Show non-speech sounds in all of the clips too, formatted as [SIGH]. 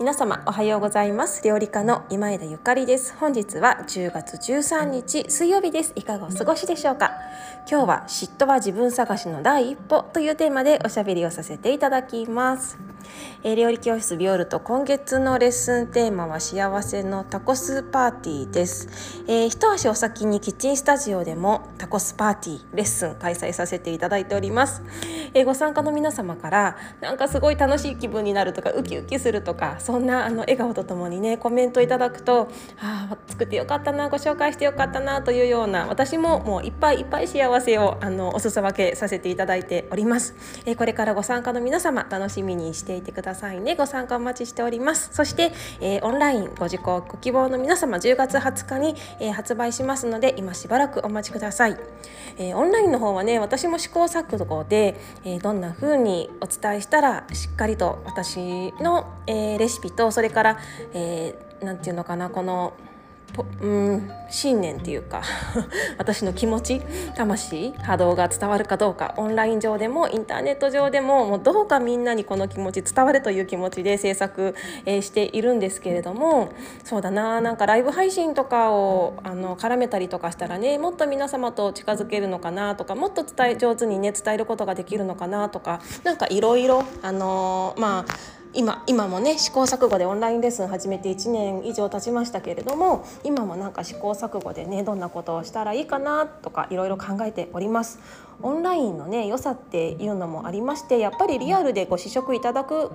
皆様おはようございます。料理家の今枝ゆかりです。本日は10月13日水曜日です。いかがお過ごしでしょうか？今日は嫉妬は自分探しの第一歩というテーマでおしゃべりをさせていただきます。えー、料理教室ビオルト今月のレッスンテーマは幸せのタコスパーティーです、えー、一足お先にキッチンスタジオでもタコスパーティーレッスン開催させていただいております、えー、ご参加の皆様からなんかすごい楽しい気分になるとかウキウキするとかそんなあの笑顔とともにねコメントいただくとああ作ってよかったなご紹介してよかったなというような私ももういっぱいいっぱい幸せをあのお裾分けさせていただいております、えこれからご参加の皆様楽しみにしていてくださいね。ご参加お待ちしております。そして、えー、オンラインご受講ご希望の皆様10月20日に、えー、発売しますので今しばらくお待ちください、えー、オンラインの方はね私も試行錯誤で、えどんな風にお伝えしたらしっかりと私の、えレシピとそれから、えー、て言うのかなこのうん信念っていうか [LAUGHS] 私の気持ち魂波動が伝わるかどうかオンライン上でもインターネット上でももうどうかみんなにこの気持ち伝わるという気持ちで制作、えー、しているんですけれどもそうだななんかライブ配信とかをあの絡めたりとかしたらねもっと皆様と近づけるのかなとかもっと伝え上手にね伝えることができるのかなとか何かいろいろあのー、まあ今今もね試行錯誤でオンラインレッスン始めて1年以上経ちましたけれども今もなんか試行錯誤でねどんなことをしたらいいかなとかいろいろ考えております。オンラインのね良さっていうのもありましてやっぱりリアルでご試食いただく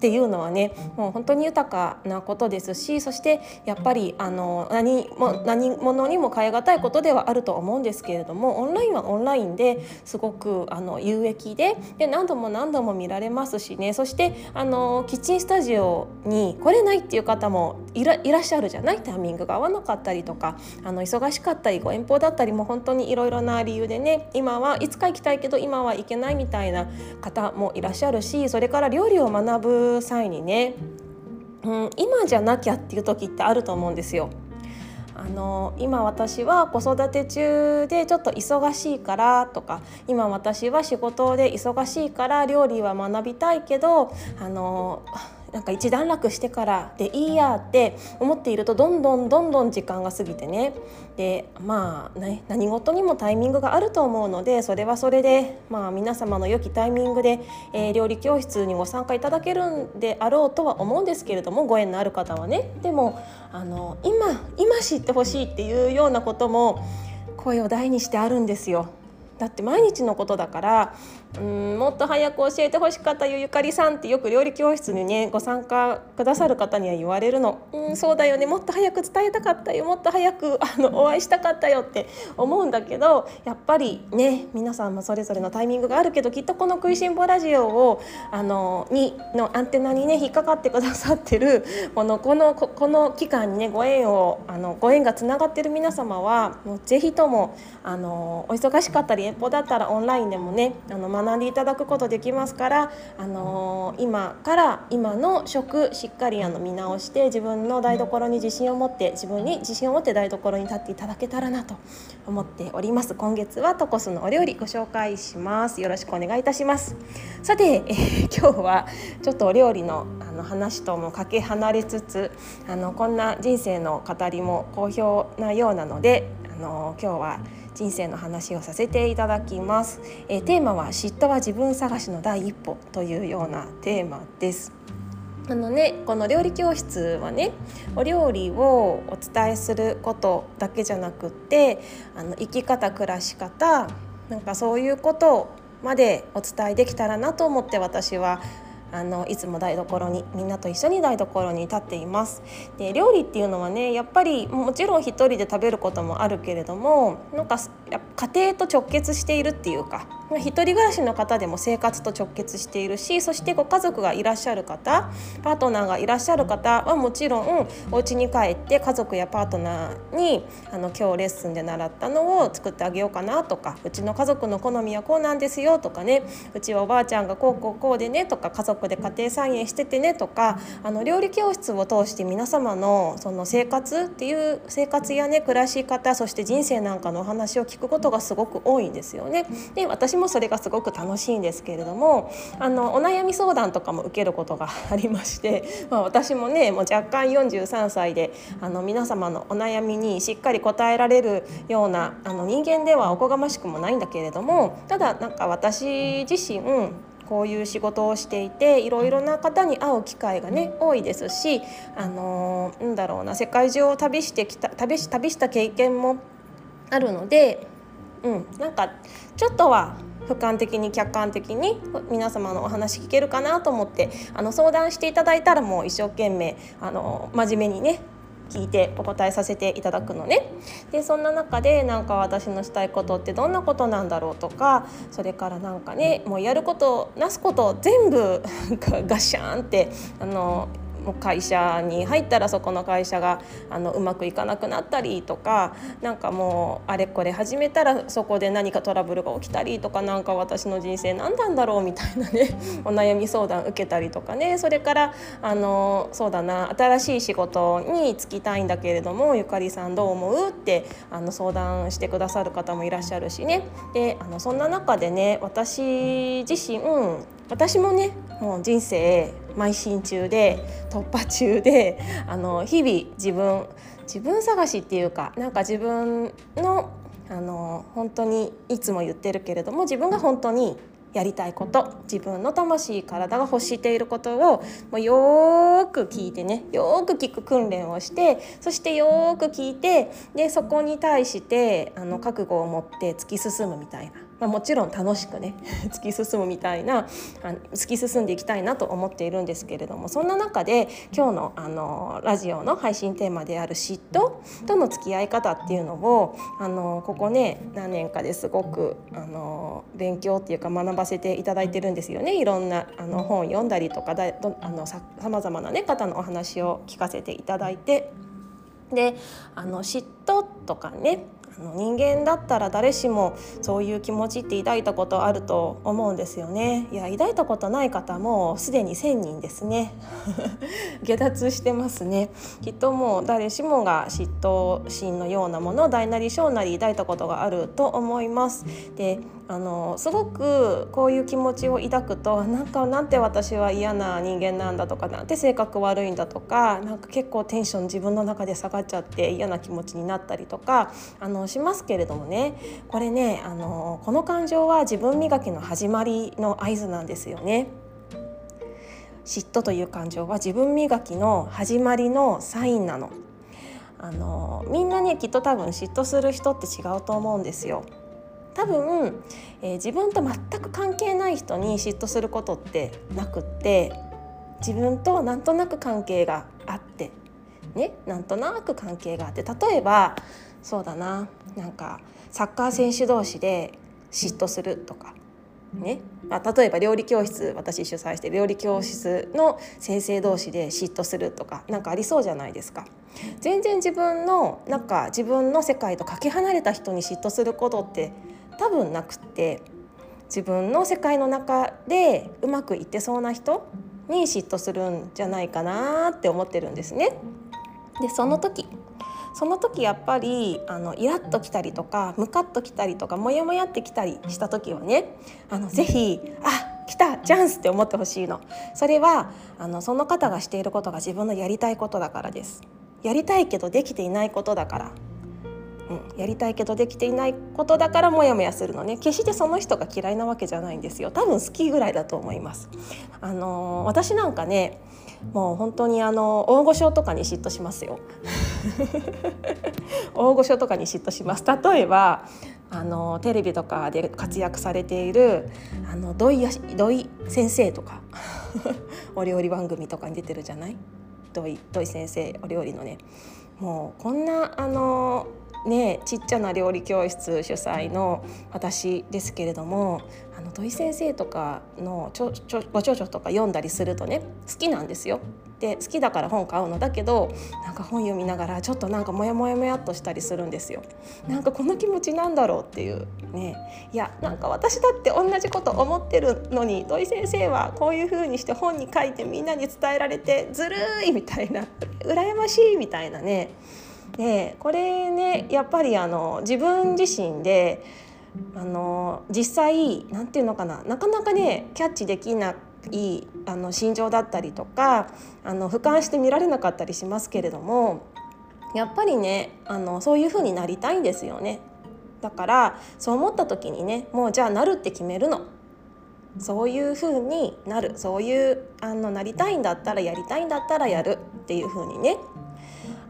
っていうのはねもう本当に豊かなことですしそしてやっぱりあの何も何者にも変え難いことではあると思うんですけれどもオンラインはオンラインですごくあの有益でで何度も何度も見られますしねそしてあのキッチンスタジオに来れないっていう方もいらっしゃるじゃない？タイミングが合わなかったりとかあの忙しかったりご遠方だったりも本当にいろいろな理由でね今はいつか行きたいけど今は行けないみたいな方もいらっしゃるしそれから料理を学ぶ際にね、うん、今じゃなきゃっていう時ってあると思うんですよ。あの今私は子育て中でちょっと忙しいからとか今私は仕事で忙しいから料理は学びたいけどあのなんか一段落してからでいいやって思っているとどんどんどんどん時間が過ぎてねでまあ、ね、何事にもタイミングがあると思うのでそれはそれで、まあ、皆様の良きタイミングで、えー、料理教室にご参加いただけるんであろうとは思うんですけれどもご縁のある方はねでもあの今今知ってほしいっていうようなことも声を大にしてあるんですよ。だって毎日のことだからうんもっと早く教えてほしかったよゆかりさんってよく料理教室にねご参加くださる方には言われるの。うんそうだよね。もっと早く伝えたかったよ。もっと早くあのお会いしたかったよって思うんだけどやっぱりね皆さんもそれぞれのタイミングがあるけどきっとこの「食いしん坊ラジオを」あのにのアンテナにね引っかかってくださってるこのこのこの期間にねご縁をあのご縁がつながってる皆様はもうぜひともあのお忙しかったり遠方だったらオンラインでもねあの学んでいただくことできますから、あのー、今から今の食しっかりあの見直して自分の台所に自信を持って自分に自信を持って台所に立っていただけたらなと思っております。今月はトコスのお料理ご紹介します。よろしくお願いいたします。さて、えー、今日はちょっとお料理のあの話ともかけ離れつつあのこんな人生の語りも好評なようなのであの今日は人生の話をさせていただきます、えー、テーマは嫉妬は自分探しの第一歩というようなテーマです。あのね、この料理教室はねお料理をお伝えすることだけじゃなくってあの生き方暮らし方なんかそういうことまでお伝えできたらなと思って私はあのいつも台所にみんなと一緒に台所に立っています。で料理っていうのはねやっぱりもちろん一人で食べることもあるけれどもなんか家庭と直結しているっていうか一人暮らしの方でも生活と直結しているしそしてご家族がいらっしゃる方パートナーがいらっしゃる方はもちろんお家に帰って家族やパートナーにあの今日レッスンで習ったのを作ってあげようかなとかうちの家族の好みはこうなんですよとかねうちはおばあちゃんがこうこうこうでねとか家族で家庭菜園しててねとかあの料理教室を通して皆様のその生活っていう生活やね暮らし方そして人生なんかのお話を聞くことがすごく多いんですよね。で私もそれがすごく楽しいんですけれどもあのお悩み相談とかも受けることがありまして、まあ、私もねもう若干43歳であの皆様のお悩みにしっかり答えられるようなあの人間ではおこがましくもないんだけれどもただなんか私自身こういう仕事をしていていろいろな方に会う機会がね多いですし、あの、なんだろうな世界中を旅してきた旅し旅した経験もあるので、うん、なんかちょっとは俯瞰的に客観的に皆様のお話聞けるかなと思ってあの相談していただいたらもう一生懸命あの真面目にね聞いてお答えさせていただくのね。でそんな中でなんか私のしたいことってどんなことなんだろうとかそれからなんかねもうやることなすこと全部ガシャンってあの会社に入ったらそこの会社があのうまくいかなくなったりとかなんかもうあれこれ始めたらそこで何かトラブルが起きたりとかなんか私の人生何なんだろうみたいなねお悩み相談受けたりとかね。それからあのそうだな新しい仕事に就きたいんだけれどもゆかりさんどう思う？ってあの相談してくださる方もいらっしゃるしね。であのそんな中でね私自身私もねもう人生邁進中で突破中であの日々自分自分探しっていうかなんか自分のあの本当にいつも言ってるけれども自分が本当にやりたいこと自分の魂体が欲していることをもうよーく聞いてねよーく聞く訓練をしてそしてよーく聞いてでそこに対してあの覚悟を持って突き進むみたいな。まあ、もちろん楽しくね [LAUGHS] 突き進むみたいなあの突き進んでいきたいなと思っているんですけれどもそんな中で今日のあのラジオの配信テーマである嫉妬との付き合い方っていうのをあのここね何年かですごくあの勉強っていうか学ばせていただいてるんですよね。いろんなあの本読んだりとかだあのさまざまな、ね、方のお話を聞かせていただいて。であの嫉妬とかね人間だったら誰しもそういう気持ちって抱いたことあると思うんですよね。いや抱いたことない方もすでに1000人ですね。[LAUGHS] 下脱してますね。きっともう誰しもが嫉妬心のようなものを大なり小なり抱いたことがあると思います。であのすごくこういう気持ちを抱くとなんかなんて私は嫌な人間なんだとかなんて性格悪いんだとかなんか結構テンション自分の中で下がっちゃって嫌な気持ちになったりとかあのしますけれどもねこれねあのこの感情は自分磨きの始まりの合図なんですよね。嫉妬という感情は自分磨きの始まりのサインなの。あのみんなねきっと多分嫉妬する人って違うと思うんですよ。多分、えー、自分と全く関係ない人に嫉妬することってなくって自分となんとなく関係があってねなんとなく関係があって例えばそうだななんかサッカー選手同士で嫉妬するとかね、まあ、例えば料理教室私主催して料理教室の先生同士で嫉妬するとか何かありそうじゃないですか。全然自分のなんか自分の世界とかけ離れた人に嫉妬することって多分なくって自分の世界の中でうまくいってそうな人に嫉妬するんじゃないかなって思ってるんですね。でその時その時やっぱりあのイラッときたりとかムカッときたりとかモヤモヤってきたりした時はねあのぜひあ来たチャンスって思ってほしいの。それはあのその方がしていることが自分のやりたいことだからです。やりたいけどできていないことだから。うん、やりたいけどできていないことだからモヤモヤするのね。決してその人が嫌いなわけじゃないんですよ。多分好きぐらいだと思います。あのー、私なんかねもう本当にあの大御所とかに嫉妬しますよ。[LAUGHS] 大御所とかに嫉妬します。例えばあのテレビとかで活躍されているあの土井土井先生とか [LAUGHS] お料理番組とかに出てるじゃない？土井土井先生お料理のね。もうこんなあのねちっちゃな料理教室主催の私ですけれどもあの土井先生とかのちょちょご著書とか読んだりするとね好きなんですよ。で好きだから本買うのだけどなんか本読みながらちょっとなんかモヤモヤモヤっとしたりするんですよ。なんかこの気持ちなんだろうっていうねいやなんか私だって同じこと思ってるのに土井先生はこういう風にして本に書いてみんなに伝えられてずるいみたいな羨ましいみたいなね。でこれねやっぱりあの自分自身であの実際なんていうのかななかなかねキャッチできないあの心情だったりとかあの俯瞰して見られなかったりしますけれどもやっぱりねあのそういう風になりたいんですよね。だからそう思った時にねもうじゃあなるって決めるの。そういう風になる。そういうあのなりたいんだったらやりたいんだったらやるっていう風にね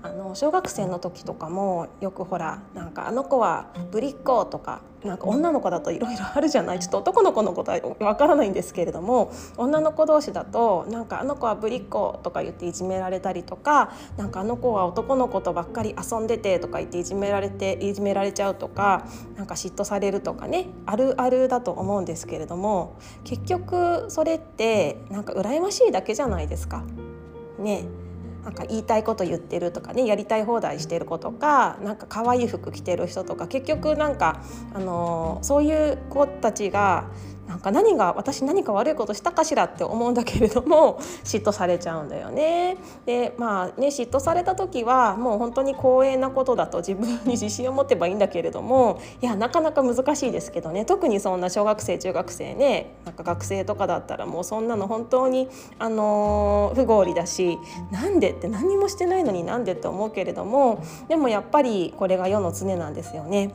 あの小学生の時とかもよくほらなんかあの子はぶりっ子とかなんか女の子だといろいろあるじゃない。ちょっと男の子のことはわからないんですけれども女の子同士だとなん。かあの子はぶりっ子とか言っていじめられたりとかなんかあの子は男の子とばっかり遊んでてとか言っていじめられていじめられちゃうとかなんか嫉妬されるとかねあるあるだと思うんですけれども結局それってなんか羨ましいだけじゃないですか。ねなんか言いたいこと言ってるとかねやりたい放題してる子とかなんか可愛い服着てる人とか結局なんか、あの、そういう子たちがなんか何が私何か悪いことしたかしらって思うんだけれども [LAUGHS] 嫉妬されちゃうんだよね。でまあね嫉妬された時はもう本当に光栄なことだと自分に自信を持てばいいんだけれどもいやなかなか難しいですけどね特にそんな小学生中学生ねなんか学生とかだったらもうそんなの本当に、あのー、不合理だしなんでって何もしてないのになんでって思うけれどもでもやっぱりこれが世の常なんですよね。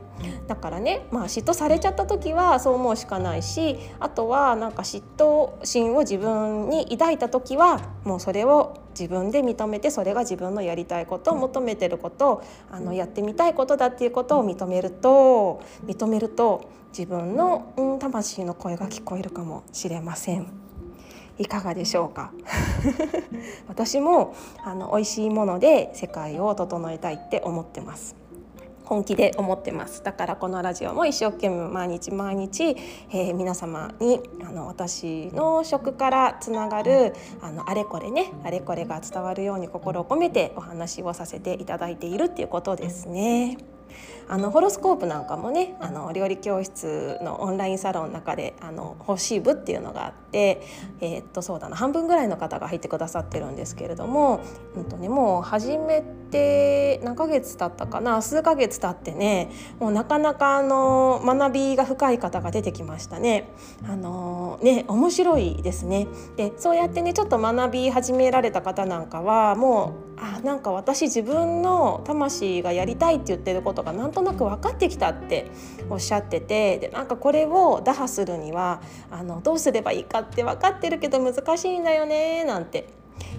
だからね、まあ、嫉妬されちゃった時はそう思うしかないしあとはなんか嫉妬心を自分に抱いた時はもうそれを自分で認めてそれが自分のやりたいこと求めてることあのやってみたいことだっていうことを認めると認めると自分の、うん、魂の声が聞こえるかもしれません。いかがでしょうか？[LAUGHS] 私もあの美味しいもので世界を整えたいって思ってます。本気で思ってますだからこのラジオも一生懸命毎日毎日、えー、皆様にあの私の食からつながるあのあれこれねあれこれが伝わるように心を込めてお話をさせていただいているっていうことですね。あのホロスコープなんかもねあの料理教室のオンラインサロンの中であの欲しい部っていうのがあって、えー、っとそうだな半分ぐらいの方が入ってくださってるんですけれども、うんとね、もう始めて何ヶ月経ったかな数ヶ月経ってねもうなかなかあの学びが深い方が出てきましたね。あのね面白いですねでそうやってねちょっと学び始められた方なんかはもうあなんか私自分の魂がやりたいって言ってることがなんとなく分かってきたっておっしゃっててでなんかこれを打破するにはあのどうすればいいかって分かってるけど難しいんだよねなんて。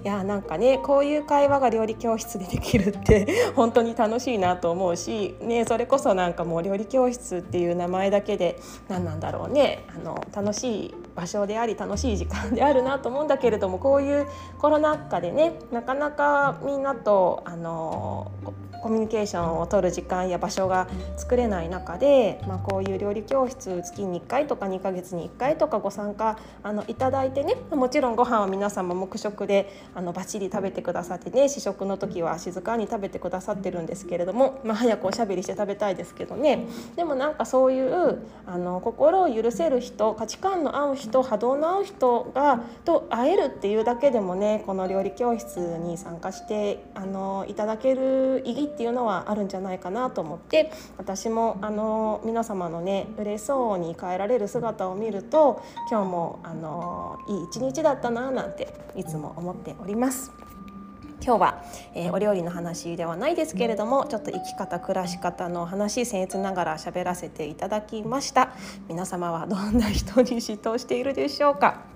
いやなんかねこういう会話が料理教室でできるって [LAUGHS] 本当に楽しいなと思うし、ね、それこそなんかもう料理教室っていう名前だけで何なんだろうね。あの楽しい場所であり楽しい時間であるなと思うんだけれどもこういうコロナ禍でねなかなかみんなとあのコミュニケーションを取る時間や場所が作れない中で、まあ、こういう料理教室月に1回とか2ヶ月に1回とかご参加あのいただいてねもちろんご飯は皆様黙食であのバッチリ食べてくださってね試食の時は静かに食べてくださってるんですけれども、まあ、早くおしゃべりして食べたいですけどね。でもなんかそういうあの心を許せる人価値観の合う人人波動の合う人がと会えるっていうだけでもねこの料理教室に参加してあのいただける意義っていうのはあるんじゃないかなと思って私もあの皆様のね嬉しそうに変えられる姿を見ると今日もあのいい一日だったななんていつも思っております。今日は、えー、お料理の話ではないですけれどもちょっと生き方暮らし方の話僭越ながら喋らせていただきました。皆様はどんな人に嫉妬しているでしょうか？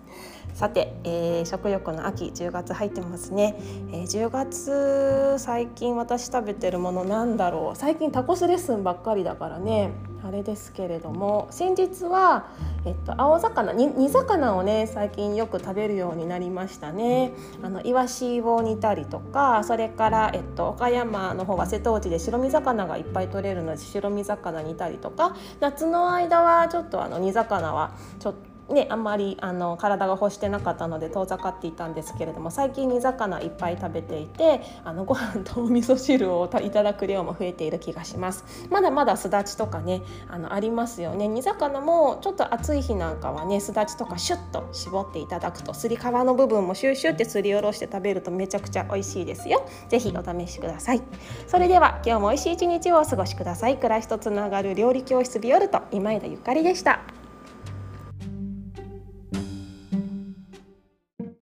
さて、えー、食欲の秋10月入ってますね、えー、10月最近私食べてるものなんだろう。最近タコスレッスンばっかりだからね。あれですけれども。先日は、えっと、青魚煮魚をね最近よく食べるようになりましたね。あのイワシを煮たりとかそれから、えっと、岡山の方は瀬戸内で白身魚がいっぱい取れるので白身魚煮たりとか夏の間はちょっとあの煮魚はちょっとね、あんまりあの体が欲してなかったので遠ざかっていたんですけれども最近煮魚いっぱい食べていてあのご飯とお味噌汁をいただく量も増えている気がします。まだまだすだちとかねあのありますよね。煮魚もちょっと暑い日なんかはねすだちとかシュッと絞っていただくとすり皮の部分もシューシューってすりおろして食べるとめちゃくちゃ美味しいですよ。ぜひお試しください。それでは今日も美味しい一日をお過ごしください。暮らしとつながる料理教室ビオルト今枝ゆかりでした。